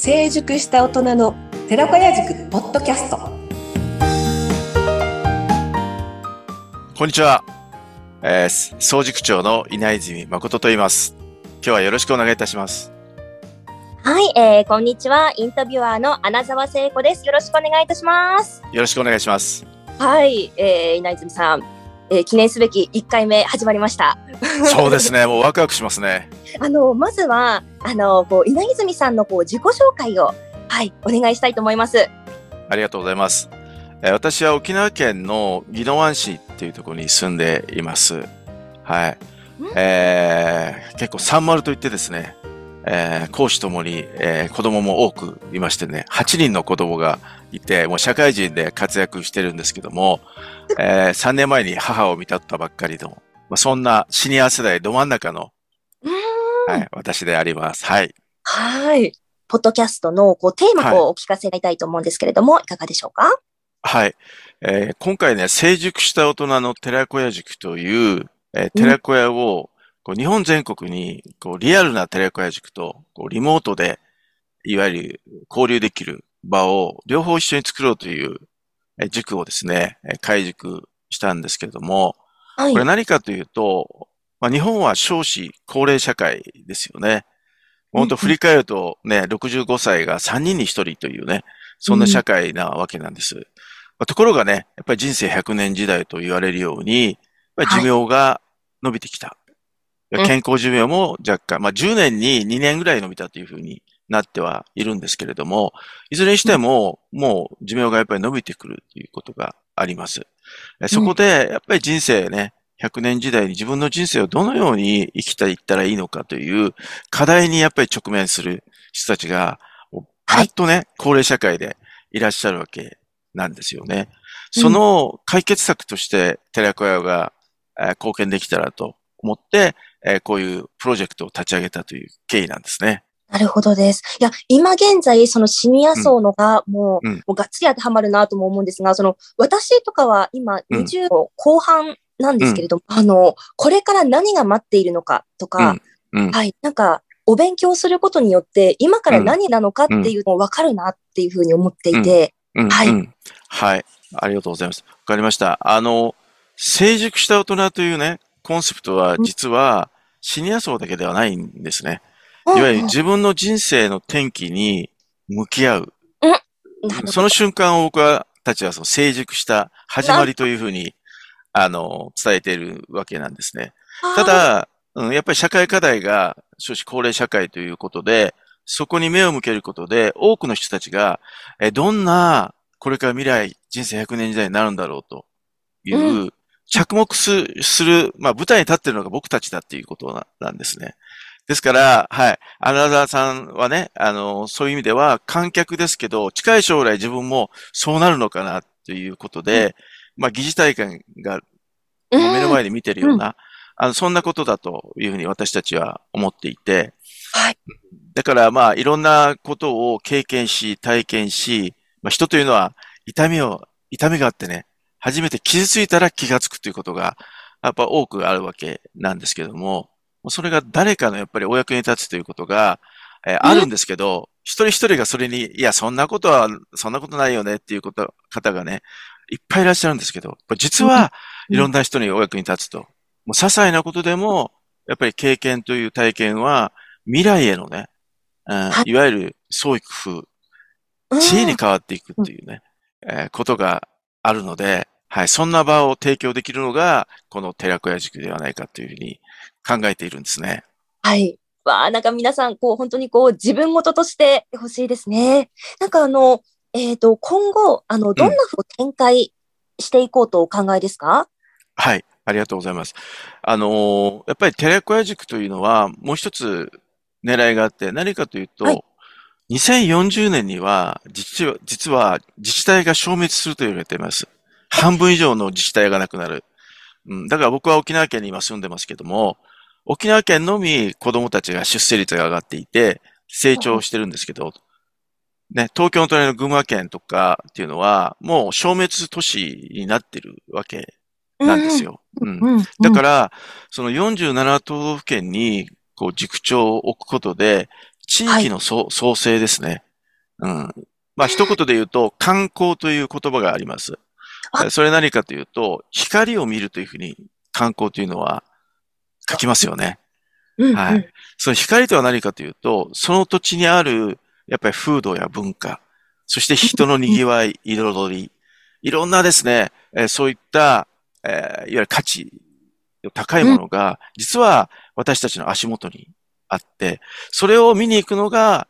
成熟した大人の寺子屋塾ポッドキャスト。こんにちは、えー、総塾長の稲泉誠と言います。今日はよろしくお願いいたします。はい、えー、こんにちは。インタビュアーの穴澤聖子です。よろしくお願いいたします。よろしくお願いします。はい、えー、稲泉さんえー、記念すべき1回目始まりました。そうですね。もうワクワクしますね。あの、まずは、あの、こう、稲泉さんのこう自己紹介を、はい、お願いしたいと思います。ありがとうございます。えー、私は沖縄県の宜野湾市っていうところに住んでいます。はい。えー、結構サンマルといってですね、えー、講師ともに、えー、子供も多くいましてね、8人の子供がいて、もう社会人で活躍してるんですけども、えー、3年前に母を見たったばっかりの、まあ、そんなシニア世代ど真ん中の、はい、私であります。はい。はい。ポッドキャストのこうテーマをお聞かせいたいと思うんですけれども、はい、いかがでしょうか？はい。えー、今回ね、成熟した大人の寺子屋塾という、えー、寺子屋を、こう日本全国にこうリアルなテレコヤ塾とこうリモートでいわゆる交流できる場を両方一緒に作ろうという塾をですね、開塾したんですけれども、はい、これ何かというと、まあ、日本は少子高齢社会ですよね。本当振り返るとね、65歳が3人に1人というね、そんな社会なわけなんです。うんまあ、ところがね、やっぱり人生100年時代と言われるように、寿命が伸びてきた。健康寿命も若干、まあ10年に2年ぐらい伸びたというふうになってはいるんですけれども、いずれにしても、もう寿命がやっぱり伸びてくるということがあります。そこで、やっぱり人生ね、100年時代に自分の人生をどのように生きていったらいいのかという課題にやっぱり直面する人たちが、パッとね、高齢社会でいらっしゃるわけなんですよね。その解決策として、寺子屋が貢献できたらと思って、えー、こういうプロジェクトを立ち上げたという経緯なんですね。なるほどです。いや、今現在、そのシニア層のが、もう、うん、もうがっつり当てはまるなとも思うんですが、その、私とかは今、20後半なんですけれども、うん、あの、これから何が待っているのかとか、うん、はい、なんか、お勉強することによって、今から何なのかっていうのを分かるなっていうふうに思っていて、はい、はい。ありがとうございます。わかりました。あの、成熟した大人というね、コンセプトは実はシニア層だけではないんですね。いわゆる自分の人生の転機に向き合う。その瞬間を僕はたちはその成熟した始まりというふうに、あの、伝えているわけなんですね。ただ、うん、やっぱり社会課題が少子高齢社会ということで、そこに目を向けることで、多くの人たちが、えどんな、これから未来、人生100年時代になるんだろうという、着目する、まあ舞台に立ってるのが僕たちだっていうことなんですね。ですから、はい。アナザーさんはね、あの、そういう意味では観客ですけど、近い将来自分もそうなるのかなということで、うん、まあ疑似体験が目の前で見てるような、うん、あの、そんなことだというふうに私たちは思っていて、はい。だからまあいろんなことを経験し、体験し、まあ人というのは痛みを、痛みがあってね、初めて傷ついたら気がつくということが、やっぱ多くあるわけなんですけども、それが誰かのやっぱりお役に立つということが、えー、あるんですけど、一人一人がそれに、いや、そんなことは、そんなことないよねっていうこと、方がね、いっぱいいらっしゃるんですけど、実はいろんな人にお役に立つと。もう些細なことでも、やっぱり経験という体験は、未来へのね、うん、い。わゆる創意工夫、知恵に変わっていくっていうね、えー、ことがあるので、はい、そんな場を提供できるのが、この寺子屋塾ではないかというふうに考えているんですね。はい。わあ、なんか皆さん、こう、本当にこう、自分事としてほしいですね。なんかあの、えっ、ー、と、今後、あの、どんなふう展開していこうとお考えですか、うん、はい。ありがとうございます。あのー、やっぱり寺子屋塾というのは、もう一つ狙いがあって、何かというと、はい、2040年には実は、実は自治体が消滅すると言われています。半分以上の自治体がなくなる。うん、だから僕は沖縄県に今住んでますけども、沖縄県のみ子供たちが出生率が上がっていて、成長してるんですけど、ね、東京の隣の群馬県とかっていうのは、もう消滅都市になってるわけなんですよ。うん。だから、その47都道府県に、こう、塾長を置くことで、地域の、はい、創生ですね。うん。まあ、一言で言うと、観光という言葉があります。それ何かというと、光を見るというふうに観光というのは書きますよね。うんうん、はい。その光とは何かというと、その土地にある、やっぱり風土や文化、そして人の賑わい、彩り、いろんなですね、えー、そういった、えー、いわゆる価値、高いものが、実は私たちの足元にあって、それを見に行くのが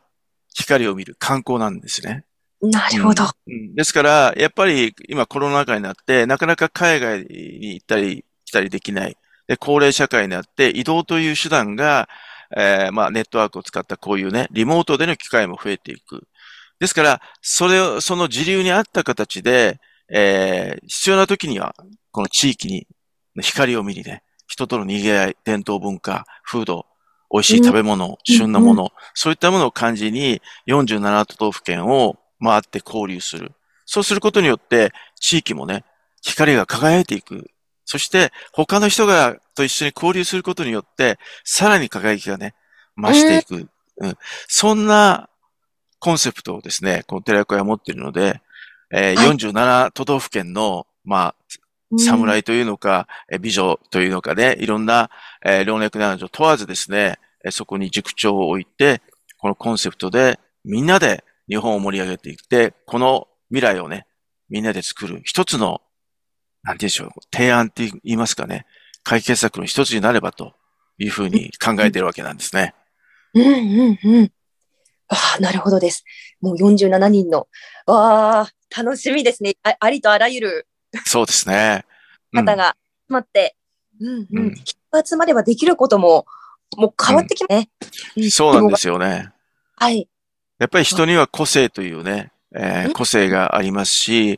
光を見る観光なんですね。なるほど、うん。ですから、やっぱり今コロナ禍になって、なかなか海外に行ったり来たりできない。で、高齢社会になって移動という手段が、えー、まあネットワークを使ったこういうね、リモートでの機会も増えていく。ですから、それを、その時流に合った形で、えー、必要な時には、この地域に光を見にね、人との賑わい、伝統文化、風土、美味しい食べ物、うん、旬なもの、うん、そういったものを感じに47都道府県を回って交流する。そうすることによって、地域もね、光が輝いていく。そして、他の人が、と一緒に交流することによって、さらに輝きがね、増していく。うん、そんなコンセプトをですね、この寺子屋持っているので、えーはい、47都道府県の、まあ、侍というのか、うん、美女というのかね、いろんな、えー、老若男女問わずですね、そこに塾長を置いて、このコンセプトでみんなで日本を盛り上げていって、この未来をね、みんなで作る一つの、なんて言うんでしょう、提案って言いますかね、解決策の一つになればというふうに考えているわけなんですね。うんうんうん。ああ、なるほどです。もう47人の、わあ、楽しみですねあ。ありとあらゆる。そうですね。方が集まって、うん、うん、うん。人が集まればできることも、もう変わってきますね、うん、そうなんですよね。はい。やっぱり人には個性というね、えー、個性がありますし、や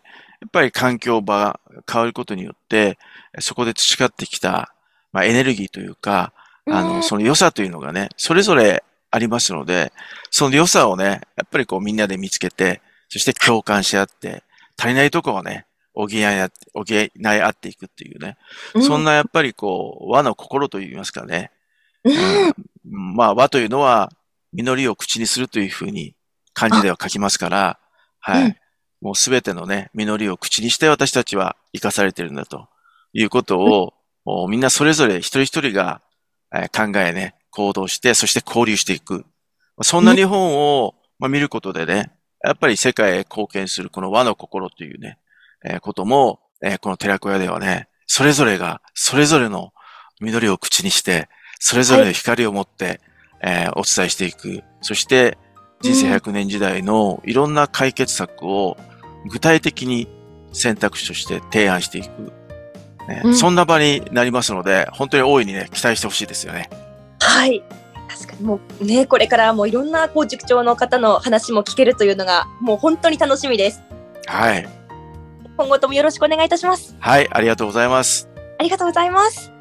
っぱり環境場変わることによって、そこで培ってきた、まあ、エネルギーというか、あの、その良さというのがね、それぞれありますので、その良さをね、やっぱりこうみんなで見つけて、そして共感し合って、足りないとこをね、補い合って、補い合っていくっていうね、そんなやっぱりこう、和の心といいますかね、うん、まあ和というのは、実りを口にするというふうに漢字では書きますから、はい。もうすべてのね、実りを口にして私たちは生かされてるんだということを、もうみんなそれぞれ一人一人が考えね、行動して、そして交流していく。そんな日本を、まあ、見ることでね、やっぱり世界へ貢献するこの和の心というね、えー、ことも、えー、この寺子屋ではね、それぞれが、それぞれの緑を口にして、それぞれの光を持って、はい、えー、お伝えしていく。そして、人生100年時代のいろんな解決策を具体的に選択肢として提案していく。ね、うん、そんな場になりますので、本当に大いにね、期待してほしいですよね。はい。確かにもうね、これからもいろんなこう塾長の方の話も聞けるというのが、もう本当に楽しみです。はい。今後ともよろしくお願いいたします。はい、ありがとうございます。ありがとうございます。